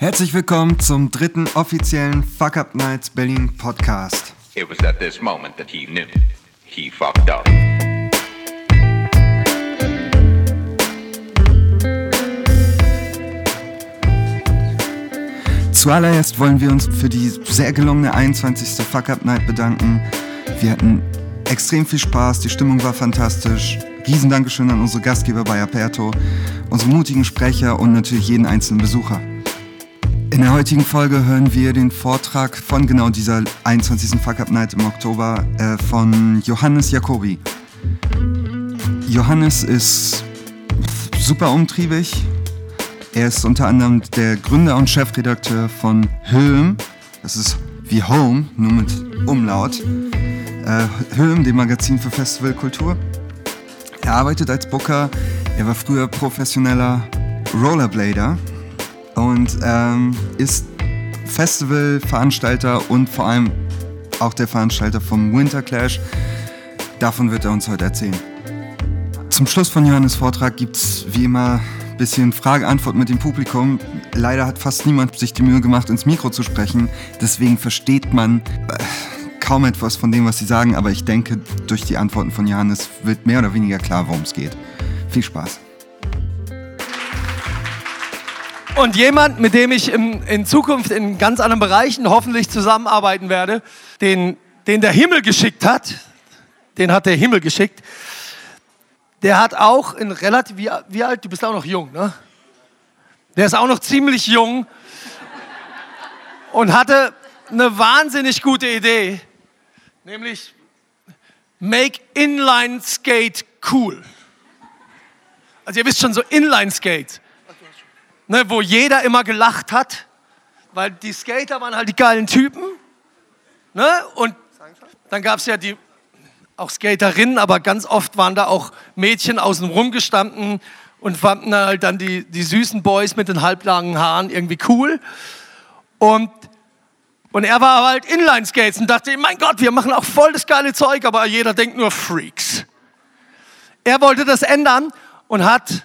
Herzlich willkommen zum dritten offiziellen Fuck Up Nights Berlin Podcast. It was at this moment that he knew he fucked up. Zuallererst wollen wir uns für die sehr gelungene 21. Fuck Up Night bedanken. Wir hatten extrem viel Spaß, die Stimmung war fantastisch. Riesen Dankeschön an unsere Gastgeber bei Aperto, unsere mutigen Sprecher und natürlich jeden einzelnen Besucher. In der heutigen Folge hören wir den Vortrag von genau dieser 21. Fuck Up Night im Oktober äh, von Johannes Jacobi. Johannes ist super umtriebig. Er ist unter anderem der Gründer und Chefredakteur von Höhm. Das ist wie Home, nur mit Umlaut. Äh, dem Magazin für Festivalkultur. Er arbeitet als Booker. Er war früher professioneller Rollerblader und ähm, ist Festivalveranstalter und vor allem auch der Veranstalter vom Winter Clash. Davon wird er uns heute erzählen. Zum Schluss von Johannes Vortrag gibt es wie immer ein bisschen Frage-Antwort mit dem Publikum. Leider hat fast niemand sich die Mühe gemacht, ins Mikro zu sprechen. Deswegen versteht man äh, kaum etwas von dem, was sie sagen. Aber ich denke, durch die Antworten von Johannes wird mehr oder weniger klar, worum es geht. Viel Spaß. Und jemand, mit dem ich im, in Zukunft in ganz anderen Bereichen hoffentlich zusammenarbeiten werde, den, den der Himmel geschickt hat, den hat der Himmel geschickt, der hat auch in relativ, wie, wie alt, du bist auch noch jung, ne? Der ist auch noch ziemlich jung und hatte eine wahnsinnig gute Idee, nämlich Make Inline Skate cool. Also ihr wisst schon, so Inline Skate ne, wo jeder immer gelacht hat, weil die Skater waren halt die geilen Typen. Ne? Und dann gab es ja die, auch Skaterinnen, aber ganz oft waren da auch Mädchen außen rum gestanden und fanden halt dann die, die süßen Boys mit den halblangen Haaren irgendwie cool. Und, und er war halt Inline-Skates und dachte, mein Gott, wir machen auch voll das geile Zeug, aber jeder denkt nur Freaks. Er wollte das ändern und hat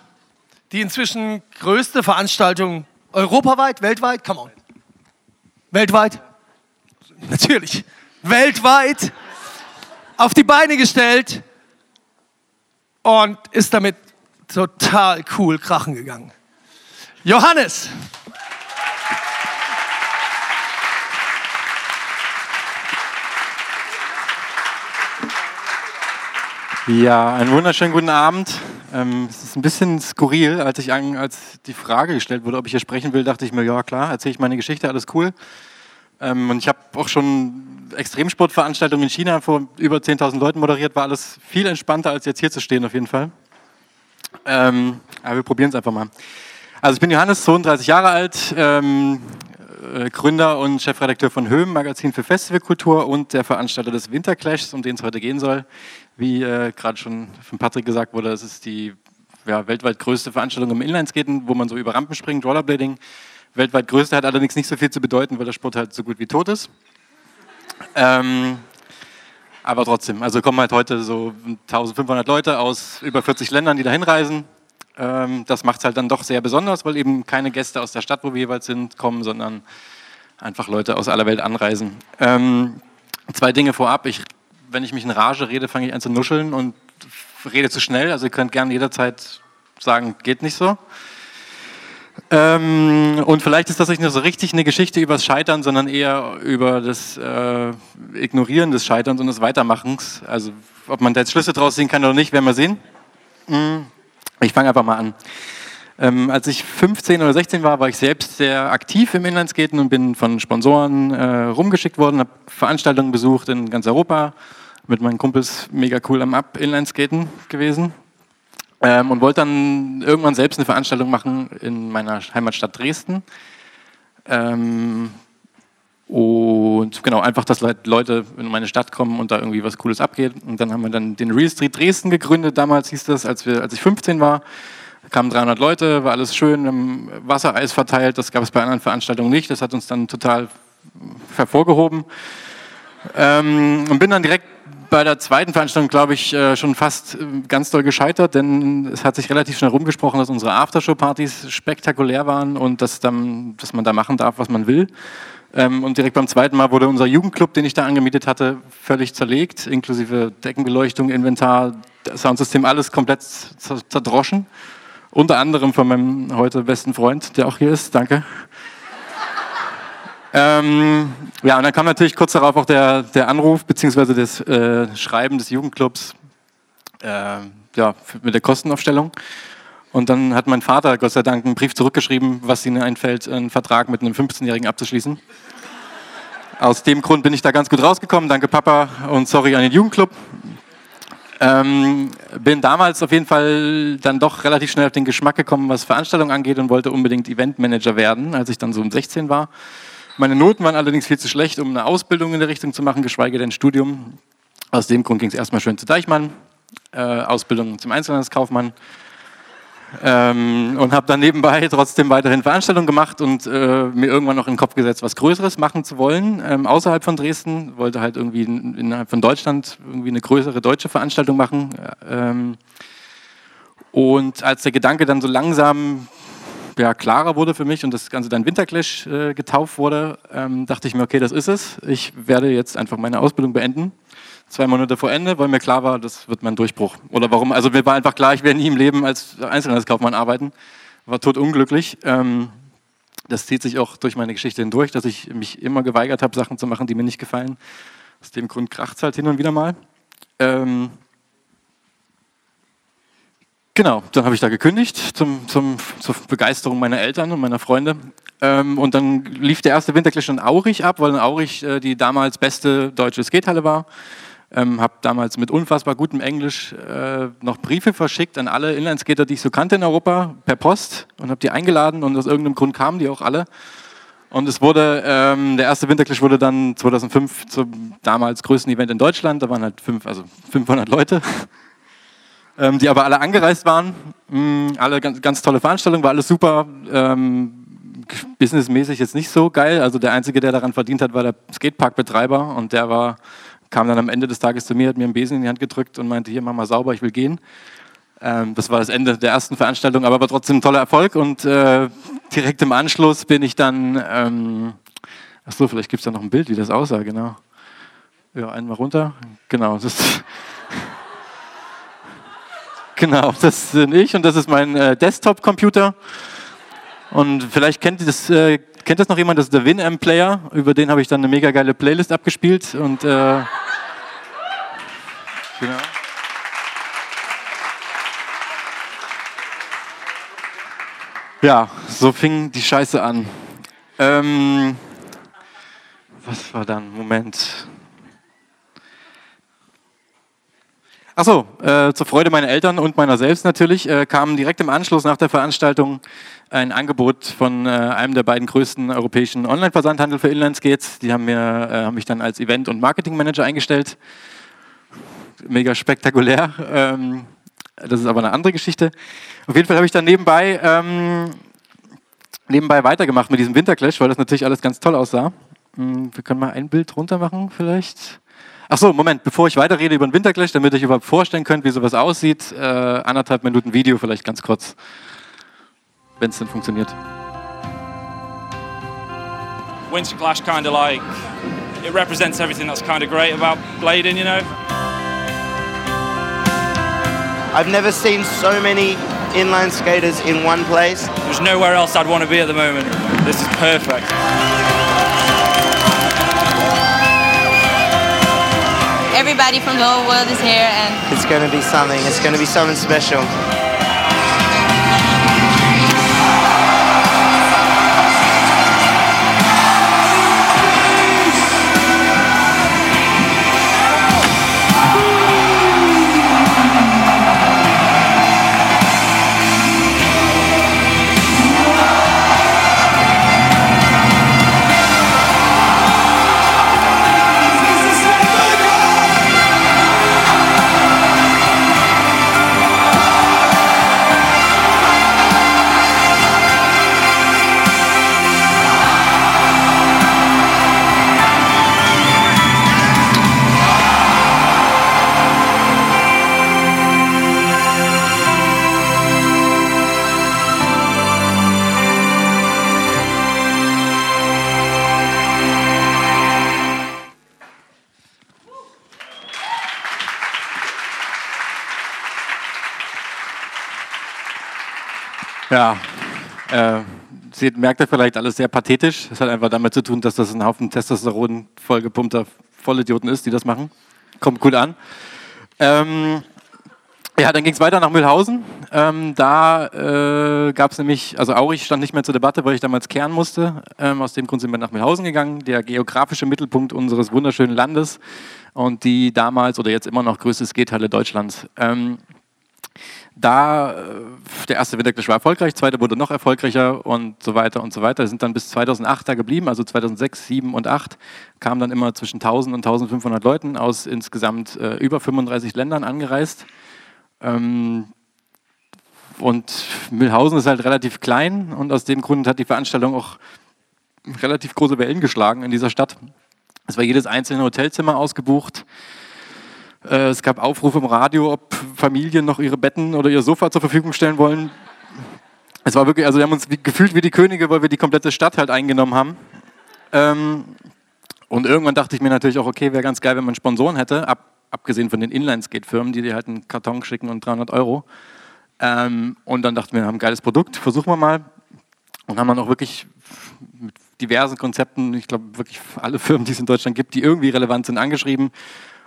die inzwischen größte Veranstaltung europaweit, weltweit, come on. Weltweit? Natürlich. Weltweit auf die Beine gestellt und ist damit total cool krachen gegangen. Johannes. Ja, einen wunderschönen guten Abend. Ähm, es ist ein bisschen skurril, als ich an, als die Frage gestellt wurde, ob ich hier sprechen will, dachte ich mir, ja klar, erzähle ich meine Geschichte, alles cool. Ähm, und ich habe auch schon Extremsportveranstaltungen in China vor über 10.000 Leuten moderiert, war alles viel entspannter, als jetzt hier zu stehen auf jeden Fall. Ähm, aber wir probieren es einfach mal. Also ich bin Johannes, 32 Jahre alt, ähm, äh, Gründer und Chefredakteur von Höhm, Magazin für Festivalkultur und der Veranstalter des Winterclashs, um den es heute gehen soll. Wie äh, gerade schon von Patrick gesagt wurde, es ist die ja, weltweit größte Veranstaltung im Inlineskaten, wo man so über Rampen springt, Rollerblading. Weltweit größte hat allerdings nicht so viel zu bedeuten, weil der Sport halt so gut wie tot ist. Ähm, aber trotzdem, also kommen halt heute so 1500 Leute aus über 40 Ländern, die da hinreisen. Ähm, das macht es halt dann doch sehr besonders, weil eben keine Gäste aus der Stadt, wo wir jeweils sind, kommen, sondern einfach Leute aus aller Welt anreisen. Ähm, zwei Dinge vorab. Ich wenn ich mich in Rage rede, fange ich an zu nuscheln und rede zu schnell. Also ihr könnt gerne jederzeit sagen, geht nicht so. Ähm, und vielleicht ist das nicht nur so richtig eine Geschichte über das Scheitern, sondern eher über das äh, Ignorieren des Scheiterns und des Weitermachens. Also ob man da jetzt Schlüsse draus ziehen kann oder nicht, werden wir sehen. Hm, ich fange einfach mal an. Ähm, als ich 15 oder 16 war, war ich selbst sehr aktiv im Inlineskaten und bin von Sponsoren äh, rumgeschickt worden, habe Veranstaltungen besucht in ganz Europa mit meinen Kumpels mega cool am Up Inlineskaten gewesen ähm, und wollte dann irgendwann selbst eine Veranstaltung machen in meiner Heimatstadt Dresden. Ähm, und genau, einfach, dass Leute in meine Stadt kommen und da irgendwie was Cooles abgeht. Und dann haben wir dann den Real Street Dresden gegründet, damals hieß das, als, wir, als ich 15 war. Kamen 300 Leute, war alles schön, im Wassereis verteilt. Das gab es bei anderen Veranstaltungen nicht. Das hat uns dann total hervorgehoben. Ähm, und bin dann direkt bei der zweiten Veranstaltung, glaube ich, äh, schon fast äh, ganz doll gescheitert, denn es hat sich relativ schnell rumgesprochen, dass unsere Aftershow-Partys spektakulär waren und dass, dann, dass man da machen darf, was man will. Ähm, und direkt beim zweiten Mal wurde unser Jugendclub, den ich da angemietet hatte, völlig zerlegt, inklusive Deckenbeleuchtung, Inventar, Soundsystem, alles komplett zerdroschen. Unter anderem von meinem heute besten Freund, der auch hier ist. Danke. Ähm, ja, und dann kam natürlich kurz darauf auch der, der Anruf beziehungsweise das äh, Schreiben des Jugendclubs äh, ja, mit der Kostenaufstellung. Und dann hat mein Vater, Gott sei Dank, einen Brief zurückgeschrieben, was ihnen einfällt, einen Vertrag mit einem 15-Jährigen abzuschließen. Aus dem Grund bin ich da ganz gut rausgekommen. Danke Papa und sorry an den Jugendclub. Ähm, bin damals auf jeden Fall dann doch relativ schnell auf den Geschmack gekommen, was Veranstaltungen angeht und wollte unbedingt Eventmanager werden, als ich dann so um 16 war. Meine Noten waren allerdings viel zu schlecht, um eine Ausbildung in der Richtung zu machen, geschweige denn Studium. Aus dem Grund ging es erstmal schön zu Deichmann, äh, Ausbildung zum Einzelhandelskaufmann. Ähm, und habe dann nebenbei trotzdem weiterhin Veranstaltungen gemacht und äh, mir irgendwann noch in den Kopf gesetzt, was Größeres machen zu wollen, ähm, außerhalb von Dresden. Wollte halt irgendwie in, innerhalb von Deutschland irgendwie eine größere deutsche Veranstaltung machen. Ähm, und als der Gedanke dann so langsam ja, klarer wurde für mich und das Ganze dann Winterclash äh, getauft wurde, ähm, dachte ich mir, okay, das ist es. Ich werde jetzt einfach meine Ausbildung beenden. Zwei Monate vor Ende, weil mir klar war, das wird mein Durchbruch. Oder warum? Also mir war einfach klar, ich werde nie im Leben als Einzelhandelskaufmann arbeiten. War tot unglücklich. Ähm, das zieht sich auch durch meine Geschichte hindurch, dass ich mich immer geweigert habe, Sachen zu machen, die mir nicht gefallen. Aus dem Grund kracht es halt hin und wieder mal. Ähm, Genau, dann habe ich da gekündigt zum, zum, zur Begeisterung meiner Eltern und meiner Freunde. Ähm, und dann lief der erste Winterclash in Aurich ab, weil in Aurich äh, die damals beste deutsche Skatehalle war. Ähm, habe damals mit unfassbar gutem Englisch äh, noch Briefe verschickt an alle Inlineskater, die ich so kannte in Europa, per Post und habe die eingeladen und aus irgendeinem Grund kamen die auch alle. Und es wurde, ähm, der erste Winterclash wurde dann 2005 zum damals größten Event in Deutschland. Da waren halt fünf, also 500 Leute ähm, die aber alle angereist waren. Mhm, alle ganz, ganz, tolle Veranstaltungen, war alles super. Ähm, businessmäßig jetzt nicht so geil. Also der Einzige, der daran verdient hat, war der Skateparkbetreiber und der war, kam dann am Ende des Tages zu mir, hat mir einen Besen in die Hand gedrückt und meinte, hier, mach mal sauber, ich will gehen. Ähm, das war das Ende der ersten Veranstaltung, aber war trotzdem ein toller Erfolg und äh, direkt im Anschluss bin ich dann, ähm, achso, vielleicht gibt es da noch ein Bild, wie das aussah, genau. Ja, einmal runter, genau, das Genau, das bin ich und das ist mein äh, Desktop-Computer. Und vielleicht kennt das, äh, kennt das noch jemand, das ist der Winamp-Player. Über den habe ich dann eine mega geile Playlist abgespielt. Und, äh, genau. Ja, so fing die Scheiße an. Ähm, was war dann? Moment. Achso, äh, zur Freude meiner Eltern und meiner selbst natürlich, äh, kam direkt im Anschluss nach der Veranstaltung ein Angebot von äh, einem der beiden größten europäischen Online-Versandhandel für Inlineskates. Die haben, mir, äh, haben mich dann als Event- und Marketing-Manager eingestellt. Mega spektakulär. Ähm, das ist aber eine andere Geschichte. Auf jeden Fall habe ich dann nebenbei, ähm, nebenbei weitergemacht mit diesem Winterclash, weil das natürlich alles ganz toll aussah. Hm, wir können mal ein Bild runter machen vielleicht. Achso, Moment, bevor ich weiterrede über den Winterclash, damit ihr euch überhaupt vorstellen könnt, wie sowas aussieht, äh, anderthalb Minuten Video vielleicht ganz kurz, wenn es denn funktioniert. Winter Clash kind of like, it represents everything that's kind of great about blading, you know? I've never seen so many inline skaters in one place. There's nowhere else I'd want to be at the moment. This is perfect. Everybody from the whole world is here and it's going to be something. It's going to be something special. Ja, äh, Sie merkt ja vielleicht alles sehr pathetisch. Das hat einfach damit zu tun, dass das ein Haufen Testosteron vollgepumpter Vollidioten ist, die das machen. Kommt gut an. Ähm, ja, dann ging es weiter nach Mühlhausen. Ähm, da äh, gab es nämlich, also Aurich stand nicht mehr zur Debatte, weil ich damals kehren musste. Ähm, aus dem Grund sind wir nach Mühlhausen gegangen, der geografische Mittelpunkt unseres wunderschönen Landes und die damals oder jetzt immer noch größte Skatehalle Deutschlands. Ähm, da, äh, der erste Winterclash war erfolgreich, zweite wurde noch erfolgreicher und so weiter und so weiter. Wir sind dann bis 2008 da geblieben, also 2006, 2007 und 2008 kamen dann immer zwischen 1000 und 1500 Leuten aus insgesamt äh, über 35 Ländern angereist. Ähm, und Mühlhausen ist halt relativ klein und aus dem Grund hat die Veranstaltung auch relativ große Wellen geschlagen in dieser Stadt. Es war jedes einzelne Hotelzimmer ausgebucht. Äh, es gab Aufrufe im Radio, ob Familien noch ihre Betten oder ihr Sofa zur Verfügung stellen wollen. Es war wirklich, also wir haben uns gefühlt wie die Könige, weil wir die komplette Stadt halt eingenommen haben. Ähm, und irgendwann dachte ich mir natürlich auch, okay, wäre ganz geil, wenn man Sponsoren hätte, ab, abgesehen von den Inline-Skate-Firmen, die dir halt einen Karton schicken und 300 Euro. Ähm, und dann dachten wir, wir haben ein geiles Produkt, versuchen wir mal. Und haben dann auch wirklich mit diversen Konzepten, ich glaube wirklich alle Firmen, die es in Deutschland gibt, die irgendwie relevant sind, angeschrieben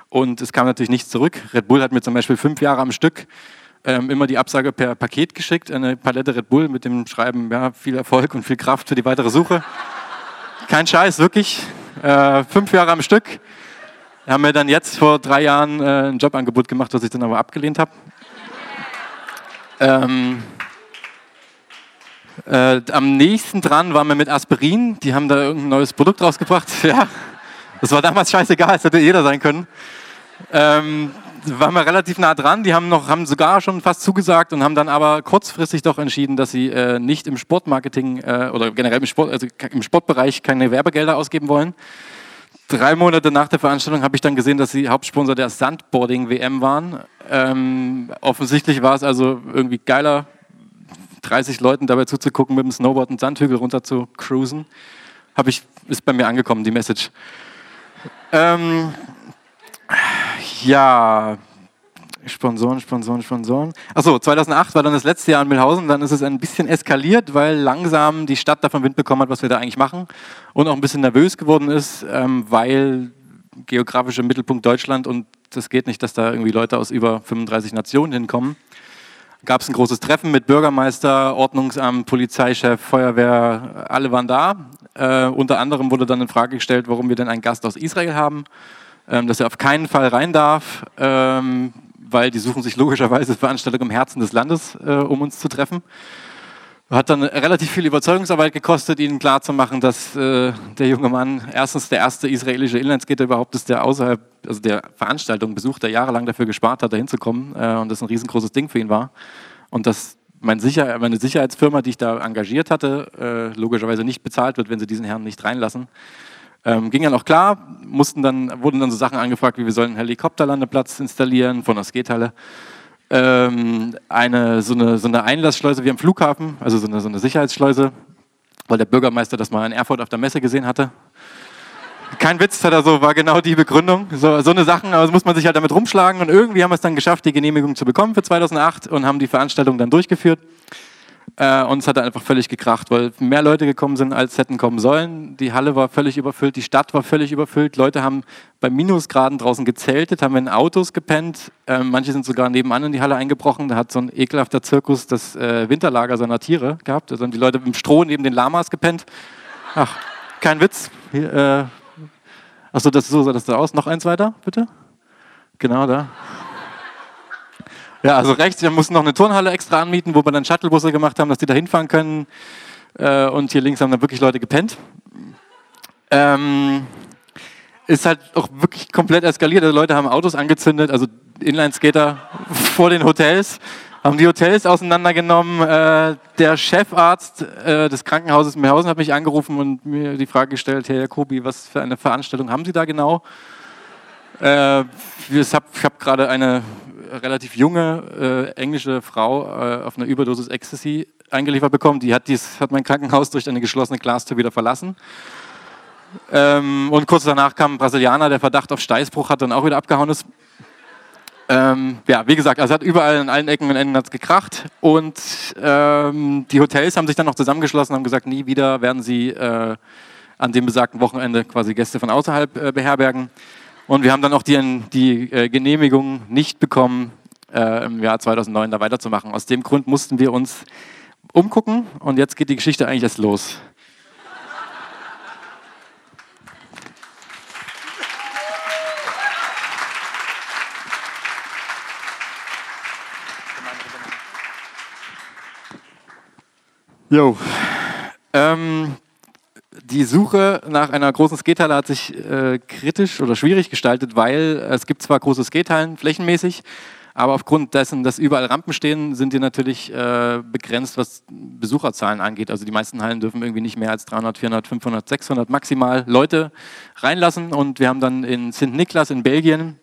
und es kam natürlich nichts zurück. Red Bull hat mir zum Beispiel fünf Jahre am Stück ähm, immer die Absage per Paket geschickt, eine Palette Red Bull mit dem Schreiben, ja, viel Erfolg und viel Kraft für die weitere Suche. Kein Scheiß, wirklich. Äh, fünf Jahre am Stück. Haben mir dann jetzt vor drei Jahren äh, ein Jobangebot gemacht, was ich dann aber abgelehnt habe. Ähm, äh, am nächsten dran waren wir mit Aspirin. Die haben da irgendein neues Produkt rausgebracht. Ja, das war damals scheißegal, es hätte jeder sein können. Ähm, waren wir relativ nah dran. Die haben, noch, haben sogar schon fast zugesagt und haben dann aber kurzfristig doch entschieden, dass sie äh, nicht im Sportmarketing äh, oder generell im, Sport, also im Sportbereich keine Werbegelder ausgeben wollen. Drei Monate nach der Veranstaltung habe ich dann gesehen, dass sie Hauptsponsor der Sandboarding-WM waren. Ähm, offensichtlich war es also irgendwie geiler, 30 Leuten dabei zuzugucken, mit dem Snowboard einen Sandhügel runter zu cruisen. Hab ich, ist bei mir angekommen, die Message. Ähm, ja, Sponsoren, Sponsoren, Sponsoren. Achso, 2008 war dann das letzte Jahr in Milhausen. Dann ist es ein bisschen eskaliert, weil langsam die Stadt davon Wind bekommen hat, was wir da eigentlich machen. Und auch ein bisschen nervös geworden ist, ähm, weil geografischer Mittelpunkt Deutschland und das geht nicht, dass da irgendwie Leute aus über 35 Nationen hinkommen. Gab es ein großes Treffen mit Bürgermeister, Ordnungsamt, Polizeichef, Feuerwehr, alle waren da. Äh, unter anderem wurde dann in Frage gestellt, warum wir denn einen Gast aus Israel haben, ähm, dass er auf keinen Fall rein darf, ähm, weil die suchen sich logischerweise Veranstaltungen im Herzen des Landes, äh, um uns zu treffen. Hat dann relativ viel Überzeugungsarbeit gekostet, ihnen klarzumachen, dass äh, der junge Mann erstens der erste israelische Inlineskater überhaupt ist, der außerhalb also der Veranstaltung besucht, der jahrelang dafür gespart hat, da hinzukommen äh, und das ein riesengroßes Ding für ihn war. Und dass mein Sicher meine Sicherheitsfirma, die ich da engagiert hatte, äh, logischerweise nicht bezahlt wird, wenn sie diesen Herrn nicht reinlassen. Ähm, ging ja noch klar, mussten dann, wurden dann so Sachen angefragt, wie wir sollen einen Helikopterlandeplatz installieren von der Skatehalle. Ähm, eine, so, eine, so eine Einlassschleuse wie am Flughafen, also so eine, so eine Sicherheitsschleuse, weil der Bürgermeister das mal in Erfurt auf der Messe gesehen hatte. Kein Witz, hat er so, war genau die Begründung. So, so eine Sachen, aber also muss man sich halt damit rumschlagen und irgendwie haben wir es dann geschafft, die Genehmigung zu bekommen für 2008 und haben die Veranstaltung dann durchgeführt. Äh, und es hat einfach völlig gekracht, weil mehr Leute gekommen sind, als hätten kommen sollen. Die Halle war völlig überfüllt, die Stadt war völlig überfüllt. Leute haben bei Minusgraden draußen gezeltet, haben in Autos gepennt. Äh, manche sind sogar nebenan in die Halle eingebrochen. Da hat so ein ekelhafter Zirkus das äh, Winterlager seiner Tiere gehabt. Da sind die Leute im Stroh neben den Lamas gepennt. Ach, kein Witz. Hier, äh, Achso, das, so sah das da aus. Noch eins weiter, bitte. Genau da. Ja, also rechts, wir mussten noch eine Turnhalle extra anmieten, wo wir dann Shuttlebusse gemacht haben, dass die da hinfahren können. Äh, und hier links haben dann wirklich Leute gepennt. Ähm, ist halt auch wirklich komplett eskaliert. Also Leute haben Autos angezündet, also Inlineskater vor den Hotels haben die Hotels auseinandergenommen. Äh, der Chefarzt äh, des Krankenhauses Mehrhausen hat mich angerufen und mir die Frage gestellt, Herr Jacobi, was für eine Veranstaltung haben Sie da genau? Äh, ich habe hab gerade eine relativ junge äh, englische Frau äh, auf einer Überdosis Ecstasy eingeliefert bekommen. Die hat, dies, hat mein Krankenhaus durch eine geschlossene Glastür wieder verlassen. Ähm, und kurz danach kam ein Brasilianer, der Verdacht auf Steißbruch hat und auch wieder abgehauen ist. Ähm, ja, wie gesagt, also hat überall in allen Ecken und Enden hat's gekracht und ähm, die Hotels haben sich dann noch zusammengeschlossen und haben gesagt, nie wieder werden sie äh, an dem besagten Wochenende quasi Gäste von außerhalb äh, beherbergen. Und wir haben dann auch die, die äh, Genehmigung nicht bekommen, äh, im Jahr 2009 da weiterzumachen. Aus dem Grund mussten wir uns umgucken und jetzt geht die Geschichte eigentlich erst los. Jo. Ähm, die Suche nach einer großen Skatehalle hat sich äh, kritisch oder schwierig gestaltet, weil es gibt zwar große Skatehallen flächenmäßig, aber aufgrund dessen, dass überall Rampen stehen, sind die natürlich äh, begrenzt, was Besucherzahlen angeht. Also die meisten Hallen dürfen irgendwie nicht mehr als 300, 400, 500, 600 maximal Leute reinlassen. Und wir haben dann in St. Niklas in Belgien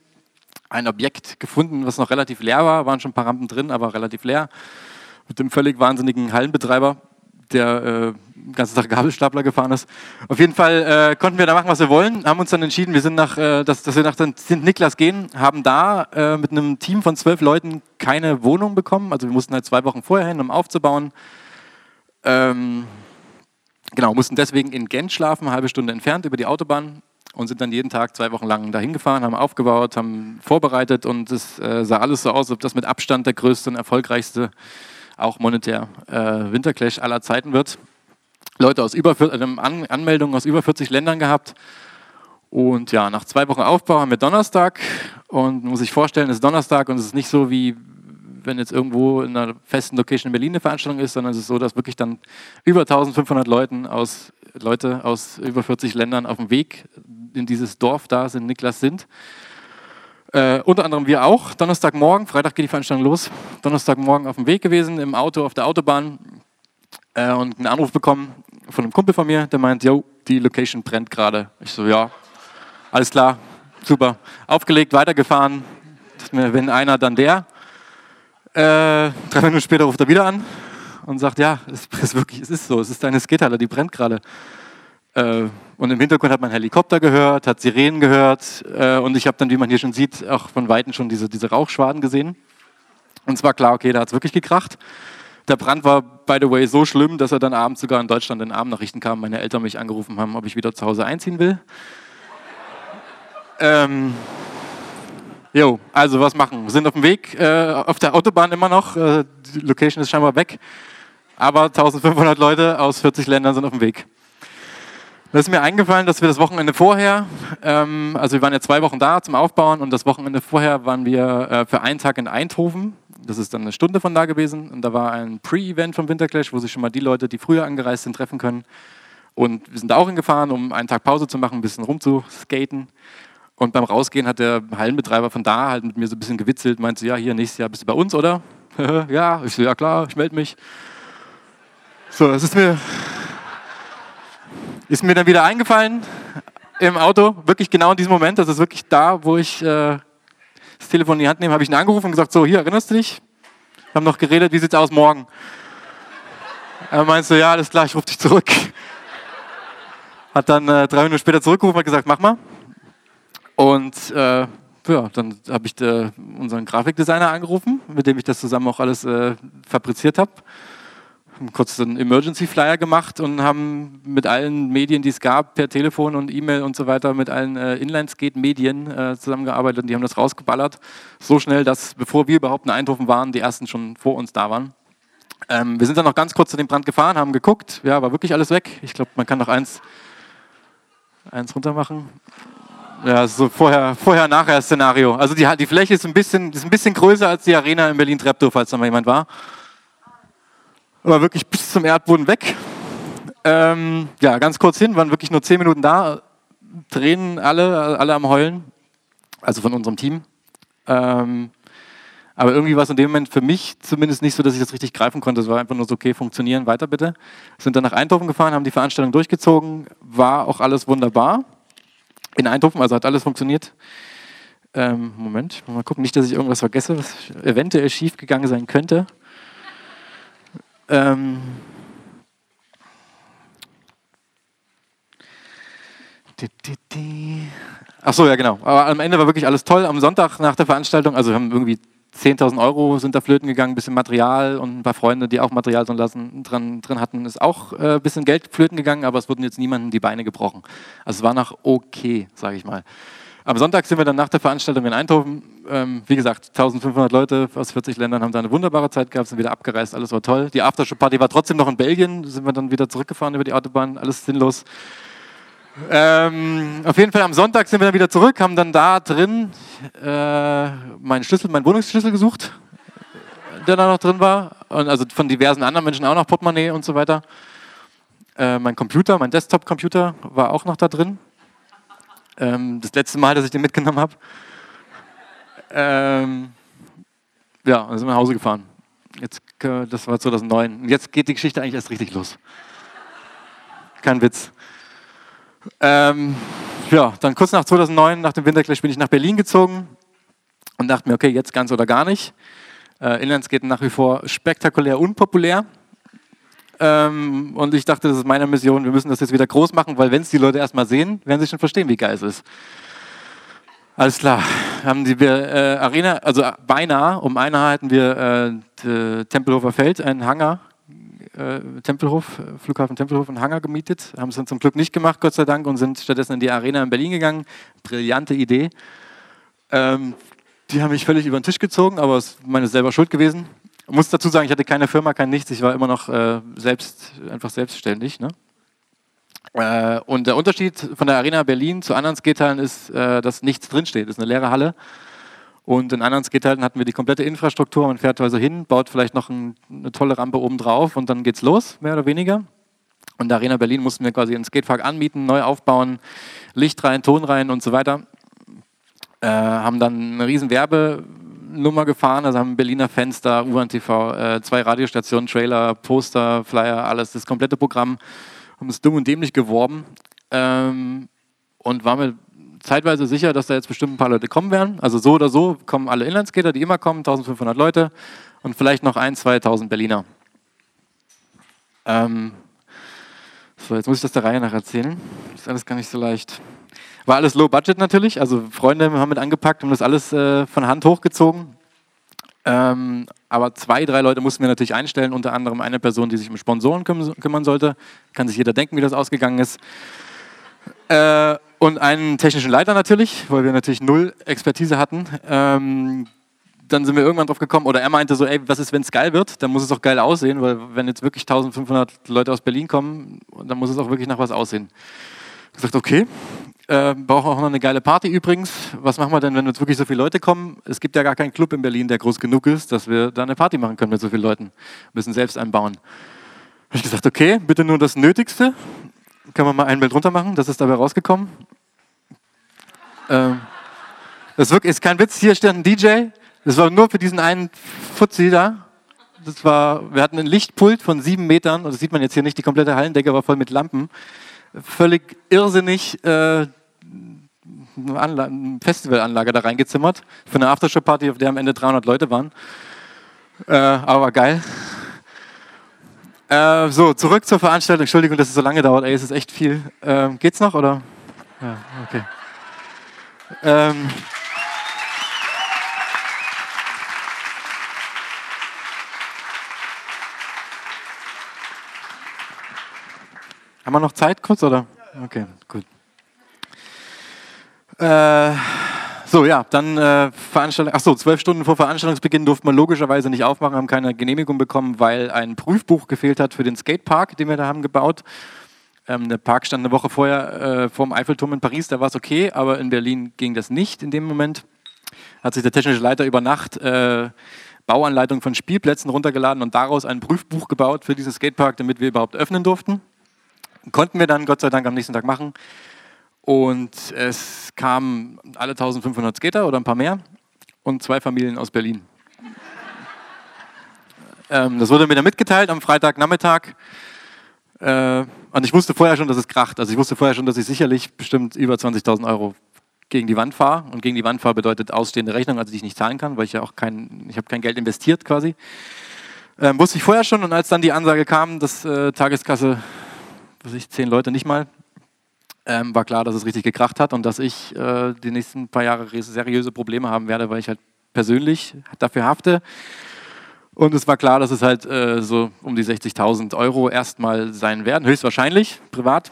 ein Objekt gefunden, was noch relativ leer war. Waren schon ein paar Rampen drin, aber relativ leer. Mit dem völlig wahnsinnigen Hallenbetreiber der äh, ganze Tag Gabelstapler gefahren ist. Auf jeden Fall äh, konnten wir da machen, was wir wollen, haben uns dann entschieden, wir sind nach, äh, dass, dass wir nach St. Niklas gehen, haben da äh, mit einem Team von zwölf Leuten keine Wohnung bekommen. Also wir mussten halt zwei Wochen vorher hin, um aufzubauen. Ähm, genau, mussten deswegen in Gent schlafen, eine halbe Stunde entfernt über die Autobahn und sind dann jeden Tag zwei Wochen lang dahin gefahren, haben aufgebaut, haben vorbereitet und es äh, sah alles so aus, als ob das mit Abstand der größte und erfolgreichste auch monetär äh, Winterclash aller Zeiten wird. Leute aus über, An Anmeldungen aus über 40 Ländern gehabt. Und ja, nach zwei Wochen Aufbau haben wir Donnerstag und man muss sich vorstellen, es ist Donnerstag und es ist nicht so wie wenn jetzt irgendwo in einer festen Location in Berlin eine Veranstaltung ist, sondern es ist so, dass wirklich dann über 1500 Leuten aus, Leute aus über 40 Ländern auf dem Weg in dieses Dorf da sind, Niklas sind. Äh, unter anderem wir auch. Donnerstagmorgen, Freitag geht die Veranstaltung los. Donnerstagmorgen auf dem Weg gewesen, im Auto auf der Autobahn äh, und einen Anruf bekommen von einem Kumpel von mir, der meint, yo, die Location brennt gerade. Ich so, ja, alles klar, super. Aufgelegt, weitergefahren. Wenn einer, dann der. Äh, drei Minuten später ruft er wieder an und sagt, ja, es ist wirklich, es ist so, es ist deine Skatehalle, die brennt gerade. Äh, und im Hintergrund hat man Helikopter gehört, hat Sirenen gehört äh, und ich habe dann, wie man hier schon sieht, auch von Weitem schon diese, diese Rauchschwaden gesehen. Und es war klar, okay, da hat es wirklich gekracht. Der Brand war, by the way, so schlimm, dass er dann abends sogar in Deutschland in Abendnachrichten kam, meine Eltern mich angerufen haben, ob ich wieder zu Hause einziehen will. Ähm, jo, also was machen? Wir sind auf dem Weg, äh, auf der Autobahn immer noch. Äh, die Location ist scheinbar weg. Aber 1500 Leute aus 40 Ländern sind auf dem Weg. Da ist mir eingefallen, dass wir das Wochenende vorher, ähm, also wir waren ja zwei Wochen da zum Aufbauen und das Wochenende vorher waren wir äh, für einen Tag in Eindhoven. Das ist dann eine Stunde von da gewesen und da war ein Pre-Event vom Winterclash, wo sich schon mal die Leute, die früher angereist sind, treffen können. Und wir sind da auch hingefahren, um einen Tag Pause zu machen, ein bisschen rumzuskaten. Und beim Rausgehen hat der Hallenbetreiber von da halt mit mir so ein bisschen gewitzelt, meinte ja, hier nächstes Jahr bist du bei uns, oder? ja, ich so, ja klar, ich melde mich. So, das ist mir ist mir dann wieder eingefallen im Auto, wirklich genau in diesem Moment, das ist wirklich da, wo ich äh, das Telefon in die Hand nehme, habe ich ihn angerufen und gesagt, so, hier, erinnerst du dich? Wir haben noch geredet, wie sieht's aus morgen? Er meinte so, ja, alles klar, ich rufe dich zurück. Hat dann äh, drei Minuten später zurückgerufen und gesagt, mach mal. Und äh, ja, dann habe ich äh, unseren Grafikdesigner angerufen, mit dem ich das zusammen auch alles äh, fabriziert habe haben kurz einen Emergency Flyer gemacht und haben mit allen Medien, die es gab, per Telefon und E-Mail und so weiter, mit allen äh, Inlineskate-Medien äh, zusammengearbeitet und die haben das rausgeballert. So schnell, dass bevor wir überhaupt in Eindhoven waren, die ersten schon vor uns da waren. Ähm, wir sind dann noch ganz kurz zu dem Brand gefahren, haben geguckt, ja, war wirklich alles weg. Ich glaube, man kann noch eins, eins runter machen. Ja, so vorher, vorher, nachher Szenario. Also die, die Fläche ist ein bisschen, ist ein bisschen größer als die Arena in Berlin-Treptow, falls da mal jemand war war wirklich bis zum Erdboden weg. Ähm, ja, ganz kurz hin, waren wirklich nur zehn Minuten da, Tränen alle, alle am Heulen, also von unserem Team. Ähm, aber irgendwie war es in dem Moment für mich zumindest nicht so, dass ich das richtig greifen konnte. Es war einfach nur so, okay, funktionieren, weiter bitte. Sind dann nach Eindhoven gefahren, haben die Veranstaltung durchgezogen, war auch alles wunderbar. In Eindhoven, also hat alles funktioniert. Ähm, Moment, mal gucken, nicht, dass ich irgendwas vergesse, was eventuell schief gegangen sein könnte. Ähm, Ach so, ja genau. Aber am Ende war wirklich alles toll. Am Sonntag nach der Veranstaltung, also wir haben irgendwie 10.000 Euro sind da flöten gegangen, ein bisschen Material und ein paar Freunde, die auch Material so lassen, dran, drin hatten, ist auch äh, ein bisschen Geld flöten gegangen, aber es wurden jetzt niemandem die Beine gebrochen. Also es war noch okay, sage ich mal. Am Sonntag sind wir dann nach der Veranstaltung in Eindhoven. Ähm, wie gesagt, 1500 Leute aus 40 Ländern haben da eine wunderbare Zeit gehabt, sind wieder abgereist, alles war toll. Die Aftershow-Party war trotzdem noch in Belgien, sind wir dann wieder zurückgefahren über die Autobahn, alles sinnlos. Ähm, auf jeden Fall am Sonntag sind wir dann wieder zurück, haben dann da drin äh, meinen Schlüssel, meinen Wohnungsschlüssel gesucht, der da noch drin war. Und also von diversen anderen Menschen auch noch Portemonnaie und so weiter. Äh, mein Computer, mein Desktop-Computer war auch noch da drin. Ähm, das letzte Mal, dass ich den mitgenommen habe. Ähm, ja, dann sind wir nach Hause gefahren. Jetzt, äh, das war 2009. Jetzt geht die Geschichte eigentlich erst richtig los. Kein Witz. Ähm, ja, dann kurz nach 2009, nach dem Winterclash, bin ich nach Berlin gezogen und dachte mir, okay, jetzt ganz oder gar nicht. Äh, Inlandsskaten nach wie vor spektakulär unpopulär. Ähm, und ich dachte, das ist meine Mission, wir müssen das jetzt wieder groß machen, weil wenn es die Leute erstmal sehen, werden sie schon verstehen, wie geil es ist. Alles klar. Haben die äh, Arena, also beinahe um eine hatten wir äh, Tempelhofer Feld, einen Hangar äh, Tempelhof, Flughafen Tempelhof einen Hangar gemietet, haben es dann zum Glück nicht gemacht, Gott sei Dank, und sind stattdessen in die Arena in Berlin gegangen. Brillante Idee. Ähm, die haben mich völlig über den Tisch gezogen, aber es ist meine selber Schuld gewesen. Ich muss dazu sagen, ich hatte keine Firma, kein Nichts, ich war immer noch äh, selbst, einfach selbstständig. Ne? Äh, und der Unterschied von der Arena Berlin zu anderen Skatehallen ist, äh, dass nichts drinsteht. Es ist eine leere Halle und in anderen Skatehallen hatten wir die komplette Infrastruktur. Man fährt also hin, baut vielleicht noch ein, eine tolle Rampe oben drauf und dann geht's los, mehr oder weniger. Und der Arena Berlin mussten wir quasi einen Skatepark anmieten, neu aufbauen, Licht rein, Ton rein und so weiter. Äh, haben dann eine riesen Werbenummer gefahren, also haben Berliner Fenster, U-Bahn TV, äh, zwei Radiostationen, Trailer, Poster, Flyer, alles, das komplette Programm. Haben es dumm und dämlich geworben ähm, und waren mir zeitweise sicher, dass da jetzt bestimmt ein paar Leute kommen werden. Also so oder so kommen alle Inlandskater, die immer kommen, 1500 Leute und vielleicht noch ein, 2000 Berliner. Ähm so, jetzt muss ich das der Reihe nach erzählen. Das ist alles gar nicht so leicht. War alles low budget natürlich, also Freunde haben mit angepackt und das alles äh, von Hand hochgezogen. Ähm, aber zwei, drei Leute mussten wir natürlich einstellen, unter anderem eine Person, die sich um Sponsoren küm kümmern sollte. Kann sich jeder denken, wie das ausgegangen ist. Äh, und einen technischen Leiter natürlich, weil wir natürlich null Expertise hatten. Ähm, dann sind wir irgendwann drauf gekommen, oder er meinte so, ey, was ist, wenn es geil wird? Dann muss es auch geil aussehen, weil wenn jetzt wirklich 1500 Leute aus Berlin kommen, dann muss es auch wirklich nach was aussehen. Ich gesagt, okay, äh, brauchen auch noch eine geile Party übrigens. Was machen wir denn, wenn jetzt wirklich so viele Leute kommen? Es gibt ja gar keinen Club in Berlin, der groß genug ist, dass wir da eine Party machen können mit so vielen Leuten. Wir müssen selbst einbauen. Habe ich gesagt, okay, bitte nur das Nötigste. Können wir mal ein Bild runter machen? Das ist dabei rausgekommen. Ähm, das ist, wirklich, ist kein Witz. Hier steht ein DJ. Das war nur für diesen einen Fuzzi da. Das war, wir hatten ein Lichtpult von sieben Metern. Und das sieht man jetzt hier nicht. Die komplette Hallendecke war voll mit Lampen. Völlig irrsinnig. Äh, eine Festivalanlage da reingezimmert. Für eine Aftershow-Party, auf der am Ende 300 Leute waren. Äh, aber geil. Äh, so, zurück zur Veranstaltung. Entschuldigung, dass es so lange dauert. Ey, es ist echt viel. Ähm, geht's noch oder? Ja, okay. Ähm, haben wir noch Zeit kurz oder? Okay, gut. Äh, so, ja, dann äh, Veranstaltung. Achso, zwölf Stunden vor Veranstaltungsbeginn durfte man logischerweise nicht aufmachen, haben keine Genehmigung bekommen, weil ein Prüfbuch gefehlt hat für den Skatepark, den wir da haben gebaut. Ähm, der Park stand eine Woche vorher äh, vor dem Eiffelturm in Paris, da war es okay, aber in Berlin ging das nicht in dem Moment. Hat sich der technische Leiter über Nacht äh, Bauanleitung von Spielplätzen runtergeladen und daraus ein Prüfbuch gebaut für diesen Skatepark, damit wir überhaupt öffnen durften. Konnten wir dann Gott sei Dank am nächsten Tag machen. Und es kamen alle 1500 Skater oder ein paar mehr und zwei Familien aus Berlin. ähm, das wurde mir dann mitgeteilt am Freitagnachmittag. Äh, und ich wusste vorher schon, dass es kracht. Also ich wusste vorher schon, dass ich sicherlich bestimmt über 20.000 Euro gegen die Wand fahre. Und gegen die Wand fahre bedeutet ausstehende Rechnung, also die ich nicht zahlen kann, weil ich ja auch kein, ich kein Geld investiert quasi. Ähm, wusste ich vorher schon. Und als dann die Ansage kam, dass äh, Tageskasse, was ich, zehn Leute nicht mal, ähm, war klar, dass es richtig gekracht hat und dass ich äh, die nächsten paar Jahre seriöse Probleme haben werde, weil ich halt persönlich dafür hafte. Und es war klar, dass es halt äh, so um die 60.000 Euro erstmal sein werden, höchstwahrscheinlich, privat.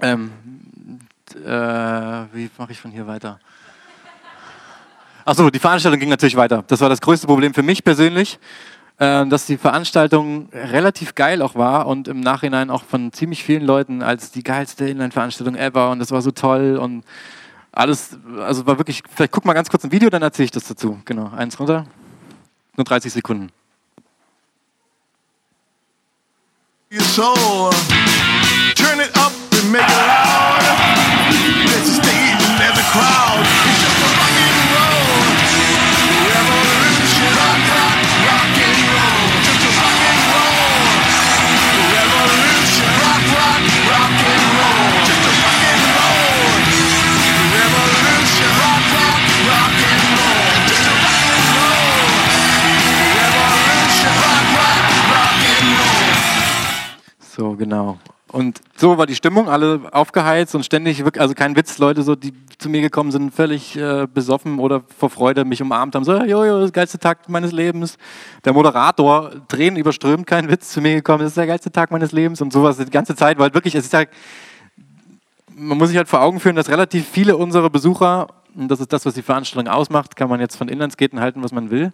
Ähm, äh, wie mache ich von hier weiter? Achso, die Veranstaltung ging natürlich weiter. Das war das größte Problem für mich persönlich, dass die Veranstaltung relativ geil auch war und im Nachhinein auch von ziemlich vielen Leuten als die geilste Inline-Veranstaltung ever und das war so toll und alles, also war wirklich, vielleicht guck mal ganz kurz ein Video, dann erzähle ich das dazu. Genau, eins runter. Nur 30 Sekunden. your soul. Turn it up and make it loud. There's a stage and there's a crowd. So, genau. Und so war die Stimmung, alle aufgeheizt und ständig, also kein Witz, Leute, so, die zu mir gekommen sind, völlig äh, besoffen oder vor Freude mich umarmt haben, so, jojo, das geilste Tag meines Lebens. Der Moderator, Tränen überströmt, kein Witz, zu mir gekommen, das ist der geilste Tag meines Lebens und sowas die ganze Zeit, weil wirklich, es ist halt, man muss sich halt vor Augen führen, dass relativ viele unserer Besucher, und das ist das, was die Veranstaltung ausmacht, kann man jetzt von Inlandsgaten halten, was man will,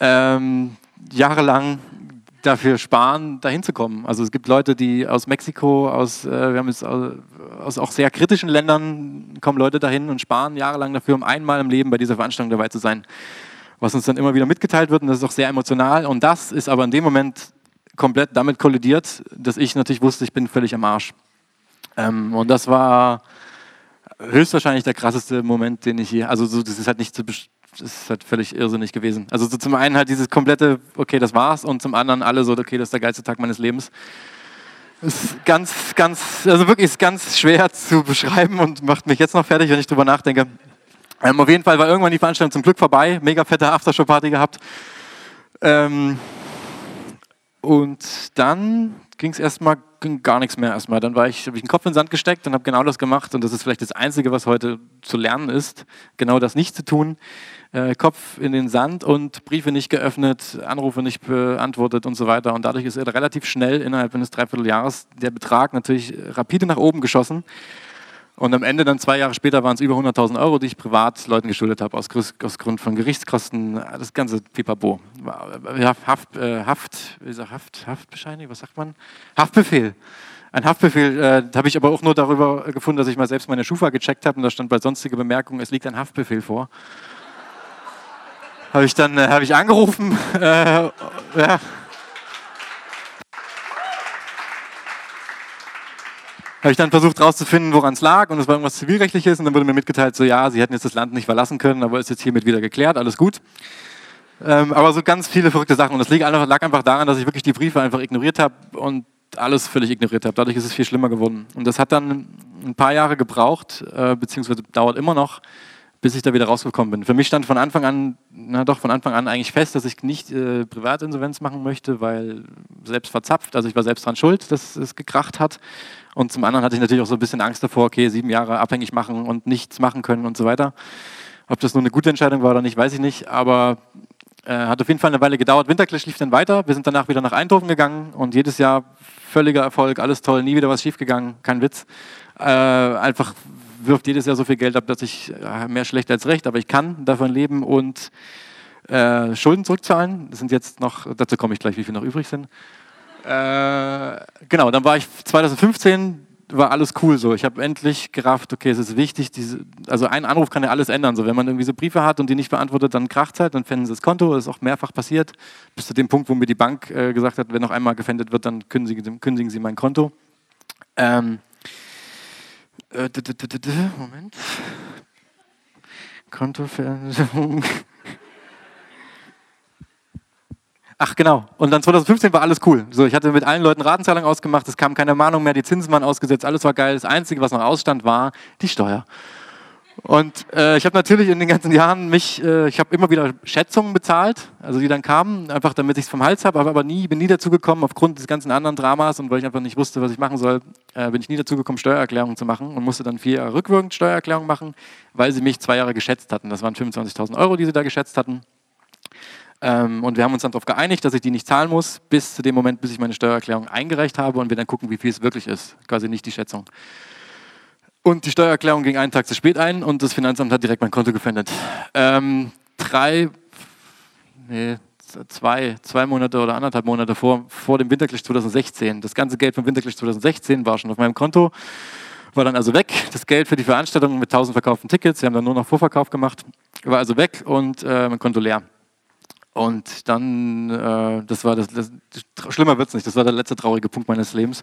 ähm, jahrelang dafür sparen, dahin zu kommen. Also es gibt Leute, die aus Mexiko, aus, äh, wir haben jetzt aus, aus auch sehr kritischen Ländern kommen Leute dahin und sparen jahrelang dafür, um einmal im Leben bei dieser Veranstaltung dabei zu sein. Was uns dann immer wieder mitgeteilt wird und das ist auch sehr emotional. Und das ist aber in dem Moment komplett damit kollidiert, dass ich natürlich wusste, ich bin völlig am Arsch. Ähm, und das war höchstwahrscheinlich der krasseste Moment, den ich hier, also so, das ist halt nicht zu besch- das ist halt völlig irrsinnig gewesen. Also so zum einen halt dieses komplette, okay, das war's, und zum anderen alle so, okay, das ist der geilste Tag meines Lebens. Ist ganz, ganz, also wirklich ist ganz schwer zu beschreiben und macht mich jetzt noch fertig, wenn ich drüber nachdenke. Ähm, auf jeden Fall war irgendwann die Veranstaltung zum Glück vorbei, mega fette Aftershow-Party gehabt. Ähm, und dann ging es erstmal ging gar nichts mehr erstmal. Dann ich, habe ich den Kopf in den Sand gesteckt und habe genau das gemacht. Und das ist vielleicht das Einzige, was heute zu lernen ist, genau das nicht zu tun. Äh, Kopf in den Sand und Briefe nicht geöffnet, Anrufe nicht beantwortet und so weiter. Und dadurch ist relativ schnell innerhalb eines Dreivierteljahres der Betrag natürlich rapide nach oben geschossen. Und am Ende, dann zwei Jahre später, waren es über 100.000 Euro, die ich privat Leuten geschuldet habe, aus, aus Grund von Gerichtskosten, das ganze Pipapo. Haft, äh, Haft, wie sagt Haft, Haftbescheinigung, was sagt man? Haftbefehl. Ein Haftbefehl äh, habe ich aber auch nur darüber gefunden, dass ich mal selbst meine Schufa gecheckt habe und da stand bei sonstige Bemerkungen, es liegt ein Haftbefehl vor. Habe ich dann äh, habe ich angerufen, äh, ja, habe ich dann versucht herauszufinden, woran es lag und es war irgendwas zivilrechtliches und dann wurde mir mitgeteilt, so ja, sie hätten jetzt das Land nicht verlassen können, aber ist jetzt hiermit wieder geklärt, alles gut. Ähm, aber so ganz viele verrückte Sachen und das lag einfach, daran, dass ich wirklich die Briefe einfach ignoriert habe und alles völlig ignoriert habe. Dadurch ist es viel schlimmer geworden. Und das hat dann ein paar Jahre gebraucht, äh, beziehungsweise dauert immer noch, bis ich da wieder rausgekommen bin. Für mich stand von Anfang an, na doch, von Anfang an eigentlich fest, dass ich nicht äh, Privatinsolvenz machen möchte, weil selbst verzapft, also ich war selbst dran schuld, dass es gekracht hat. Und zum anderen hatte ich natürlich auch so ein bisschen Angst davor, okay, sieben Jahre abhängig machen und nichts machen können und so weiter. Ob das nur eine gute Entscheidung war oder nicht, weiß ich nicht, aber äh, hat auf jeden Fall eine Weile gedauert. Winterclash lief dann weiter. Wir sind danach wieder nach Eindhoven gegangen und jedes Jahr völliger Erfolg, alles toll, nie wieder was schiefgegangen, kein Witz. Äh, einfach wirft jedes Jahr so viel Geld ab, dass ich äh, mehr schlecht als recht, aber ich kann davon leben und äh, Schulden zurückzahlen. Das sind jetzt noch, dazu komme ich gleich, wie viel noch übrig sind. Äh, genau, dann war ich 2015, war alles cool so. Ich habe endlich gerafft, okay, es ist wichtig, diese, also ein Anruf kann ja alles ändern. So, wenn man irgendwie so Briefe hat und die nicht beantwortet, dann kracht halt, dann fänden sie das Konto. Das ist auch mehrfach passiert, bis zu dem Punkt, wo mir die Bank äh, gesagt hat, wenn noch einmal gefändet wird, dann kündigen, kündigen sie mein Konto. Ähm, äh, Moment. Kontoveränderung. Ach genau. Und dann 2015 war alles cool. So, ich hatte mit allen Leuten Ratenzahlung ausgemacht, es kam keine Mahnung mehr, die Zinsen waren ausgesetzt, alles war geil. Das Einzige, was noch ausstand, war die Steuer. Und äh, ich habe natürlich in den ganzen Jahren mich, äh, ich habe immer wieder Schätzungen bezahlt, also die dann kamen, einfach damit ich es vom Hals habe, aber, aber nie, bin nie dazu gekommen, aufgrund des ganzen anderen Dramas und weil ich einfach nicht wusste, was ich machen soll, äh, bin ich nie dazu gekommen, Steuererklärungen zu machen und musste dann vier Jahre rückwirkend Steuererklärung machen, weil sie mich zwei Jahre geschätzt hatten. Das waren 25.000 Euro, die sie da geschätzt hatten. Ähm, und wir haben uns dann darauf geeinigt, dass ich die nicht zahlen muss, bis zu dem Moment, bis ich meine Steuererklärung eingereicht habe und wir dann gucken, wie viel es wirklich ist. Quasi nicht die Schätzung. Und die Steuererklärung ging einen Tag zu spät ein und das Finanzamt hat direkt mein Konto gefändet. Ähm, drei, nee, zwei, zwei Monate oder anderthalb Monate vor, vor dem Winterclash 2016. Das ganze Geld vom Winterclash 2016 war schon auf meinem Konto, war dann also weg. Das Geld für die Veranstaltung mit 1000 verkauften Tickets, sie haben dann nur noch Vorverkauf gemacht, war also weg und äh, mein Konto leer. Und dann, äh, das war das, das schlimmer wird's nicht, das war der letzte traurige Punkt meines Lebens.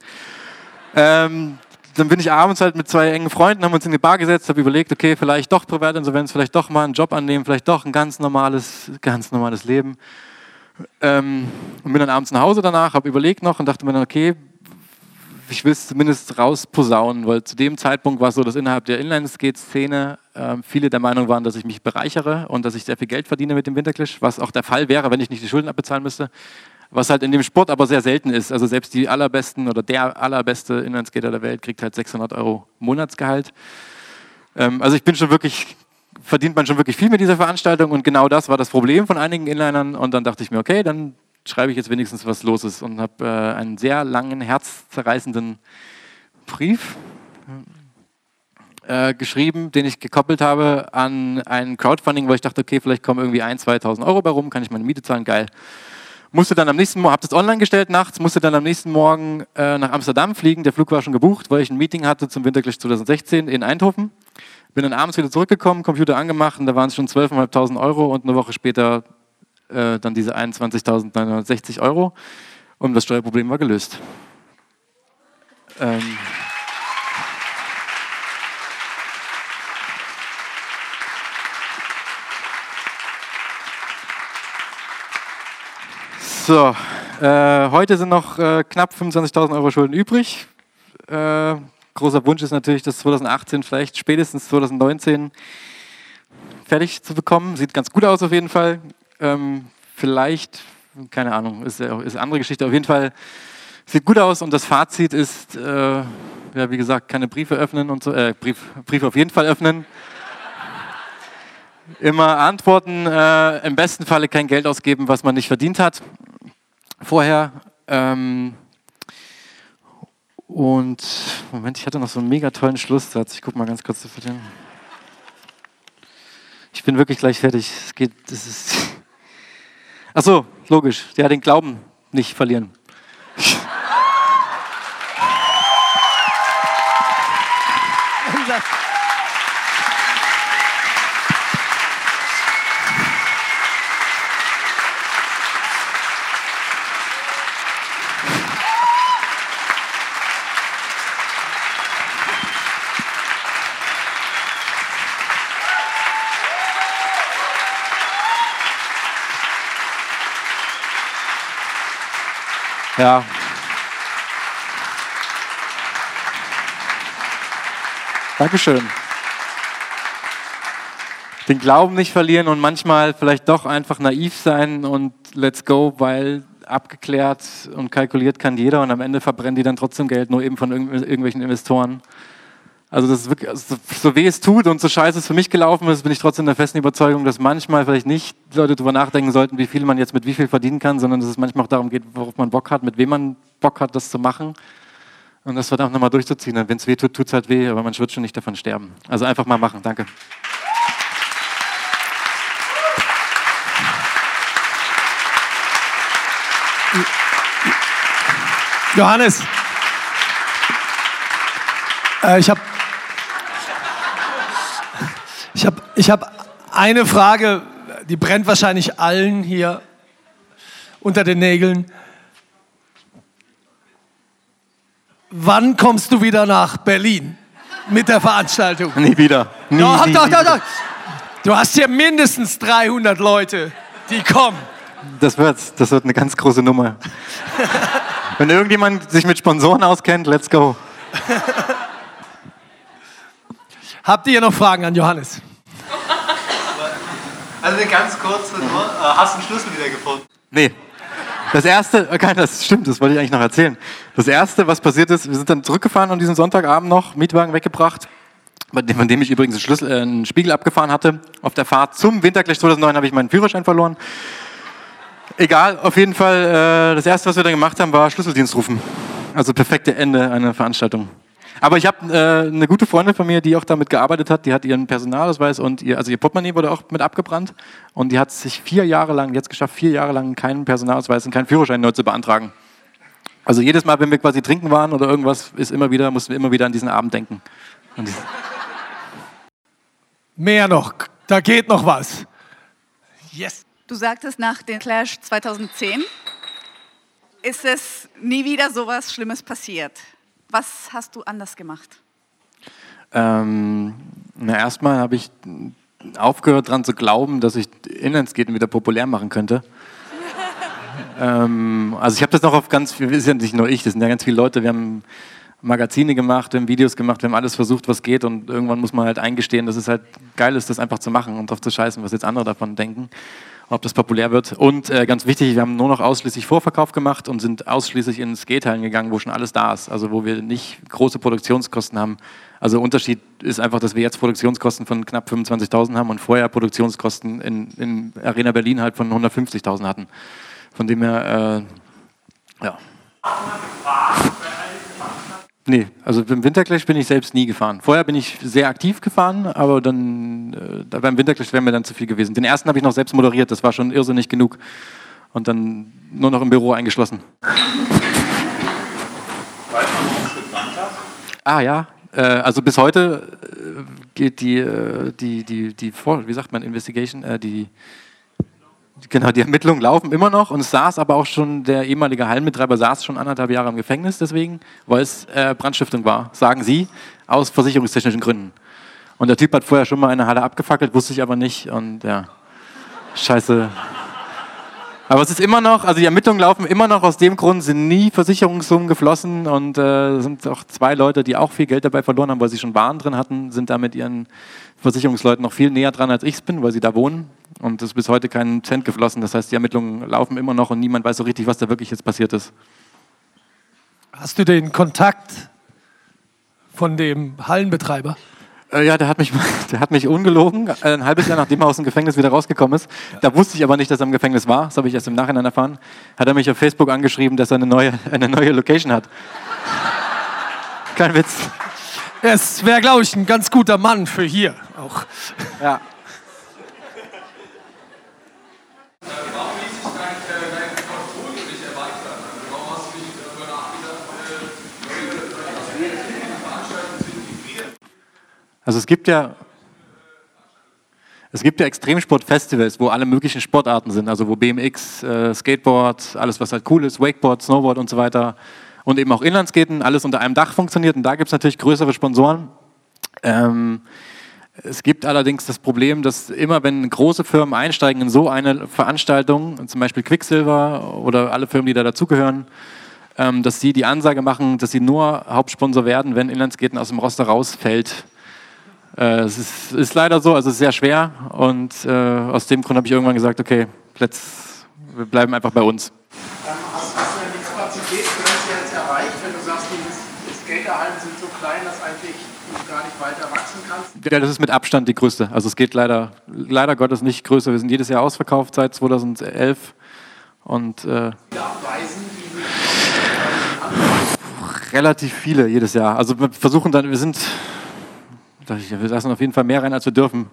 Ähm, dann bin ich abends halt mit zwei engen Freunden, haben uns in die Bar gesetzt, habe überlegt, okay, vielleicht doch Privatinsolvenz, vielleicht doch mal einen Job annehmen, vielleicht doch ein ganz normales, ganz normales Leben. Ähm, und bin dann abends nach Hause danach, habe überlegt noch und dachte mir dann, okay, ich will es zumindest rausposaunen, weil zu dem Zeitpunkt war es so, dass innerhalb der Inline-Skate-Szene äh, viele der Meinung waren, dass ich mich bereichere und dass ich sehr viel Geld verdiene mit dem Winterclash, was auch der Fall wäre, wenn ich nicht die Schulden abbezahlen müsste. Was halt in dem Sport aber sehr selten ist. Also selbst die allerbesten oder der allerbeste Inlineskater der Welt kriegt halt 600 Euro Monatsgehalt. Ähm, also ich bin schon wirklich, verdient man schon wirklich viel mit dieser Veranstaltung und genau das war das Problem von einigen Inlinern und dann dachte ich mir, okay, dann schreibe ich jetzt wenigstens, was los ist und habe äh, einen sehr langen, herzzerreißenden Brief äh, geschrieben, den ich gekoppelt habe an ein Crowdfunding, weil ich dachte, okay, vielleicht kommen irgendwie 1.000, 2.000 Euro bei rum, kann ich meine Miete zahlen, geil. Musste dann am nächsten Morgen, habe das online gestellt nachts, musste dann am nächsten Morgen äh, nach Amsterdam fliegen. Der Flug war schon gebucht, weil ich ein Meeting hatte zum Winterclash 2016 in Eindhoven. Bin dann abends wieder zurückgekommen, Computer angemacht und da waren es schon 12.500 Euro und eine Woche später äh, dann diese 21.960 Euro und das Steuerproblem war gelöst. Ähm So, äh, heute sind noch äh, knapp 25.000 Euro Schulden übrig. Äh, großer Wunsch ist natürlich, das 2018, vielleicht spätestens 2019 fertig zu bekommen. Sieht ganz gut aus auf jeden Fall. Ähm, vielleicht, keine Ahnung, ist, ist eine andere Geschichte. Auf jeden Fall sieht gut aus und das Fazit ist, äh, ja, wie gesagt, keine Briefe öffnen und so, äh, Brief, Briefe auf jeden Fall öffnen. Immer antworten, äh, im besten Falle kein Geld ausgeben, was man nicht verdient hat vorher. Ähm, und Moment, ich hatte noch so einen mega tollen Schlusssatz. Ich gucke mal ganz kurz für den. Ich bin wirklich gleich fertig. Es geht. Das ist. Ach so, logisch. Ja, den Glauben nicht verlieren. Ja. Dankeschön. Den Glauben nicht verlieren und manchmal vielleicht doch einfach naiv sein und let's go, weil abgeklärt und kalkuliert kann jeder und am Ende verbrennen die dann trotzdem Geld, nur eben von irgendwelchen Investoren. Also das wirklich, also so weh es tut und so scheiße es für mich gelaufen ist, bin ich trotzdem der festen Überzeugung, dass manchmal vielleicht nicht Leute darüber nachdenken sollten, wie viel man jetzt mit wie viel verdienen kann, sondern dass es manchmal auch darum geht, worauf man Bock hat, mit wem man Bock hat, das zu machen. Und das verdammt nochmal durchzuziehen. Wenn es weh tut, tut es halt weh, aber man wird schon nicht davon sterben. Also einfach mal machen. Danke. Johannes, äh, ich habe ich hab, ich hab eine Frage, die brennt wahrscheinlich allen hier unter den Nägeln. Wann kommst du wieder nach Berlin mit der Veranstaltung? Nie wieder. Nie, doch, nie, doch, doch, doch. Du hast hier mindestens 300 Leute, die kommen. Das wird, das wird eine ganz große Nummer. Wenn irgendjemand sich mit Sponsoren auskennt, let's go. Habt ihr noch Fragen an Johannes? Also ganz kurze nur. Äh, hast du einen Schlüssel wieder gefunden? Nee. Das erste, okay, das stimmt, das wollte ich eigentlich noch erzählen. Das erste, was passiert ist, wir sind dann zurückgefahren an diesem Sonntagabend noch, Mietwagen weggebracht, von dem ich übrigens einen, Schlüssel, äh, einen Spiegel abgefahren hatte. Auf der Fahrt zum Winterclash 2009 habe ich meinen Führerschein verloren. Egal, auf jeden Fall, äh, das erste, was wir dann gemacht haben, war Schlüsseldienst rufen. Also perfekte Ende einer Veranstaltung. Aber ich habe äh, eine gute Freundin von mir, die auch damit gearbeitet hat, die hat ihren Personalausweis und ihr, also ihr Portemonnaie wurde auch mit abgebrannt und die hat sich vier Jahre lang, jetzt geschafft, vier Jahre lang keinen Personalausweis und keinen Führerschein neu zu beantragen. Also jedes Mal, wenn wir quasi trinken waren oder irgendwas, ist immer wieder, mussten wir immer wieder an diesen Abend denken. Diesen- Mehr noch. Da geht noch was. Yes. Du sagtest nach dem Clash 2010 ist es nie wieder sowas Schlimmes passiert. Was hast du anders gemacht? Ähm, na, erstmal habe ich aufgehört daran zu glauben, dass ich Inlineskaten wieder populär machen könnte. ähm, also ich habe das noch auf ganz viel, ist ja nicht nur ich, das sind ja ganz viele Leute, wir haben Magazine gemacht, wir haben Videos gemacht, wir haben alles versucht, was geht und irgendwann muss man halt eingestehen, dass es halt geil ist, das einfach zu machen und drauf zu scheißen, was jetzt andere davon denken, ob das populär wird. Und äh, ganz wichtig, wir haben nur noch ausschließlich Vorverkauf gemacht und sind ausschließlich in Skatehallen gegangen, wo schon alles da ist, also wo wir nicht große Produktionskosten haben. Also Unterschied ist einfach, dass wir jetzt Produktionskosten von knapp 25.000 haben und vorher Produktionskosten in, in Arena Berlin halt von 150.000 hatten. Von dem her, äh, ja. Nee, also beim Winterclash bin ich selbst nie gefahren. Vorher bin ich sehr aktiv gefahren, aber dann äh, beim Winterclash wäre mir dann zu viel gewesen. Den ersten habe ich noch selbst moderiert, das war schon irrsinnig genug. Und dann nur noch im Büro eingeschlossen. Ah ja, äh, also bis heute äh, geht die, äh, die, die, die Vor wie sagt man, Investigation, äh, die, genau, die Ermittlungen laufen immer noch und es saß aber auch schon, der ehemalige Hallenbetreiber saß schon anderthalb Jahre im Gefängnis deswegen, weil es äh, Brandstiftung war, sagen sie, aus versicherungstechnischen Gründen. Und der Typ hat vorher schon mal eine Halle abgefackelt, wusste ich aber nicht und ja, scheiße. Aber es ist immer noch, also die Ermittlungen laufen immer noch aus dem Grund, sind nie Versicherungssummen geflossen und äh, sind auch zwei Leute, die auch viel Geld dabei verloren haben, weil sie schon Waren drin hatten, sind da mit ihren Versicherungsleuten noch viel näher dran, als ich es bin, weil sie da wohnen. Und es ist bis heute kein Cent geflossen. Das heißt, die Ermittlungen laufen immer noch und niemand weiß so richtig, was da wirklich jetzt passiert ist. Hast du den Kontakt von dem Hallenbetreiber? Äh, ja, der hat, mich, der hat mich ungelogen, äh, ein halbes Jahr nachdem er aus dem Gefängnis wieder rausgekommen ist. Da wusste ich aber nicht, dass er im Gefängnis war. Das habe ich erst im Nachhinein erfahren. Hat er mich auf Facebook angeschrieben, dass er eine neue, eine neue Location hat. Kein Witz. Es wäre, glaube ich, ein ganz guter Mann für hier auch. Ja. Also es gibt ja, es gibt ja Extremsportfestivals, wo alle möglichen Sportarten sind, also wo BMX, äh, Skateboard, alles was halt cool ist, Wakeboard, Snowboard und so weiter und eben auch Inlandskaten, alles unter einem Dach funktioniert und da gibt es natürlich größere Sponsoren. Ähm, es gibt allerdings das Problem, dass immer wenn große Firmen einsteigen in so eine Veranstaltung, zum Beispiel Quicksilver oder alle Firmen, die da dazugehören, ähm, dass sie die Ansage machen, dass sie nur Hauptsponsor werden, wenn Inlandskaten aus dem Roster rausfällt. Äh, es ist, ist leider so, also es ist sehr schwer und äh, aus dem Grund habe ich irgendwann gesagt, okay, let's, wir bleiben einfach bei uns. Ähm, hast, hast du denn die Kapazitätsgrenze jetzt erreicht, wenn du sagst, die Skaterhallen sind so klein, dass eigentlich du gar nicht weiter wachsen kannst? Ja, das ist mit Abstand die größte. Also es geht leider, leider Gottes nicht größer. Wir sind jedes Jahr ausverkauft seit 2011 und äh, relativ viele jedes Jahr. Also wir versuchen dann, wir sind, wir lassen auf jeden Fall mehr rein, als wir dürfen.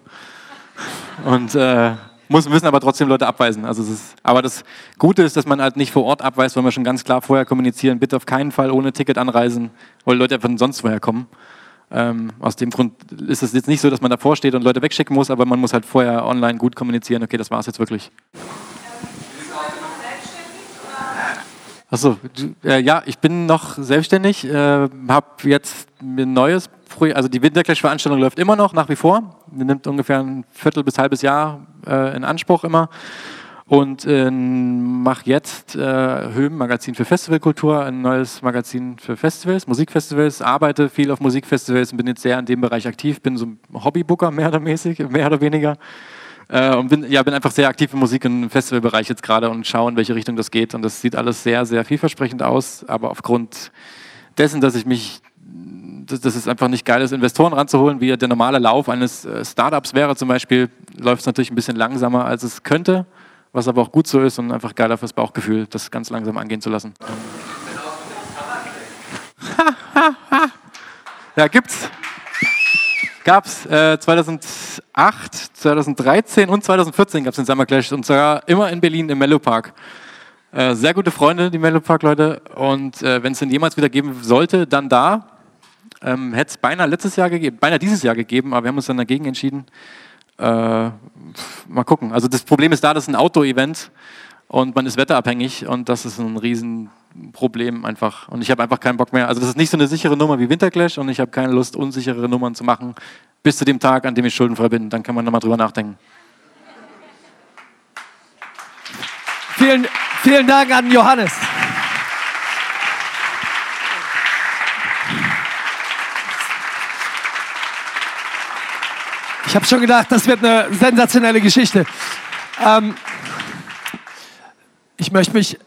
Und äh, muss, müssen aber trotzdem Leute abweisen. Also es ist, aber das Gute ist, dass man halt nicht vor Ort abweist, weil wir schon ganz klar vorher kommunizieren, bitte auf keinen Fall ohne Ticket anreisen, weil Leute einfach sonst woher kommen. Ähm, aus dem Grund ist es jetzt nicht so, dass man davor steht und Leute wegschicken muss, aber man muss halt vorher online gut kommunizieren, okay, das war es jetzt wirklich. Achso, äh, ja, ich bin noch selbstständig, äh, habe jetzt ein neues Projekt, also die Winterclash-Veranstaltung läuft immer noch, nach wie vor. Die nimmt ungefähr ein Viertel bis halbes Jahr äh, in Anspruch immer. Und äh, mache jetzt äh, Höhen Magazin für Festivalkultur, ein neues Magazin für Festivals, Musikfestivals, arbeite viel auf Musikfestivals und bin jetzt sehr in dem Bereich aktiv, bin so ein Hobbybooker mehr oder mäßig, mehr oder weniger. Äh, und bin, ja, bin einfach sehr aktiv im Musik- und Festivalbereich jetzt gerade und schaue, in welche Richtung das geht. Und das sieht alles sehr, sehr vielversprechend aus, aber aufgrund dessen, dass ich mich dass dass es einfach nicht geil ist, Investoren ranzuholen, wie der normale Lauf eines äh, Startups wäre zum Beispiel, läuft es natürlich ein bisschen langsamer, als es könnte, was aber auch gut so ist und einfach geiler fürs Bauchgefühl, das ganz langsam angehen zu lassen. ja, gibt's. Gab's äh, 2008, 2013 und 2014 gab es den Summer Clash und sogar immer in Berlin im Mellow Park. Äh, sehr gute Freunde, die Mellow Park Leute. Und äh, wenn es den jemals wieder geben sollte, dann da. Ähm, Hätte es beinahe letztes Jahr gegeben, beinahe dieses Jahr gegeben, aber wir haben uns dann dagegen entschieden. Äh, mal gucken. Also das Problem ist da, das ist ein Outdoor-Event und man ist wetterabhängig und das ist ein Riesenproblem einfach. Und ich habe einfach keinen Bock mehr. Also das ist nicht so eine sichere Nummer wie Winterclash und ich habe keine Lust, unsichere Nummern zu machen, bis zu dem Tag, an dem ich schuldenfrei bin. Dann kann man nochmal drüber nachdenken. Vielen, vielen Dank an Johannes. Ich habe schon gedacht, das wird eine sensationelle Geschichte. Ähm, ich möchte mich,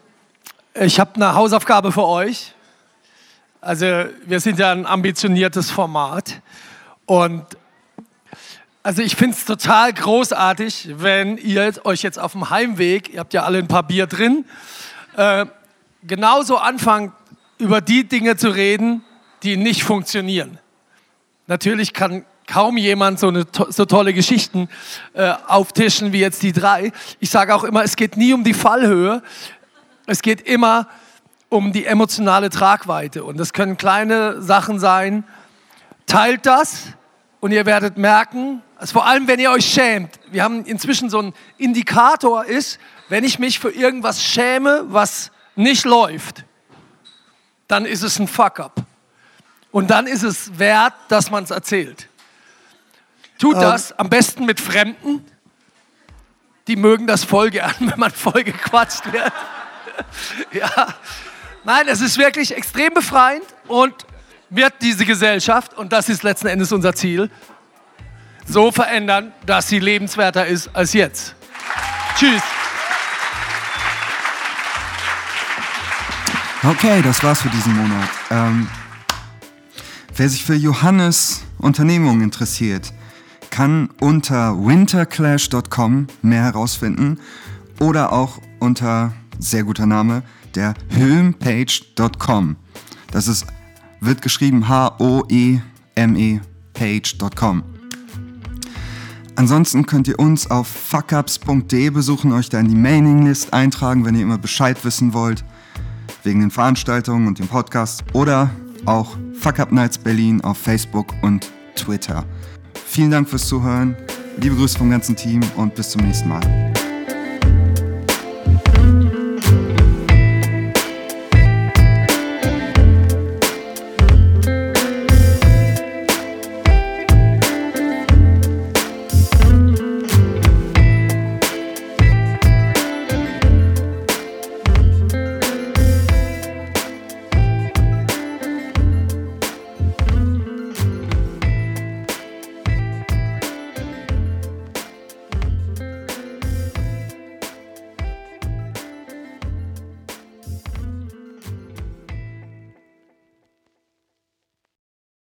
ich habe eine Hausaufgabe für euch. Also wir sind ja ein ambitioniertes Format und also ich finde es total großartig, wenn ihr euch jetzt auf dem Heimweg, ihr habt ja alle ein paar Bier drin, äh, genauso anfangt, über die Dinge zu reden, die nicht funktionieren. Natürlich kann kaum jemand so, eine, so tolle Geschichten äh, auftischen wie jetzt die drei. Ich sage auch immer, es geht nie um die Fallhöhe, es geht immer um die emotionale Tragweite. Und das können kleine Sachen sein. Teilt das und ihr werdet merken, also vor allem wenn ihr euch schämt, wir haben inzwischen so einen Indikator ist, wenn ich mich für irgendwas schäme, was nicht läuft, dann ist es ein Fuck-up. Und dann ist es wert, dass man es erzählt. Tut Ähm. das am besten mit Fremden. Die mögen das voll gern, wenn man voll gequatscht wird. ja. Nein, es ist wirklich extrem befreiend und wird diese Gesellschaft, und das ist letzten Endes unser Ziel, so verändern, dass sie lebenswerter ist als jetzt. Tschüss. Okay, das war's für diesen Monat. Ähm, wer sich für Johannes Unternehmung interessiert, kann unter winterclash.com mehr herausfinden oder auch unter, sehr guter Name, der höhempage.com. Das ist, wird geschrieben H-O-E-M-E page.com. Ansonsten könnt ihr uns auf fuckups.de besuchen, euch da in die Mailinglist eintragen, wenn ihr immer Bescheid wissen wollt wegen den Veranstaltungen und dem Podcast oder auch Fuck Up Nights Berlin auf Facebook und Twitter. Vielen Dank fürs Zuhören, liebe Grüße vom ganzen Team und bis zum nächsten Mal.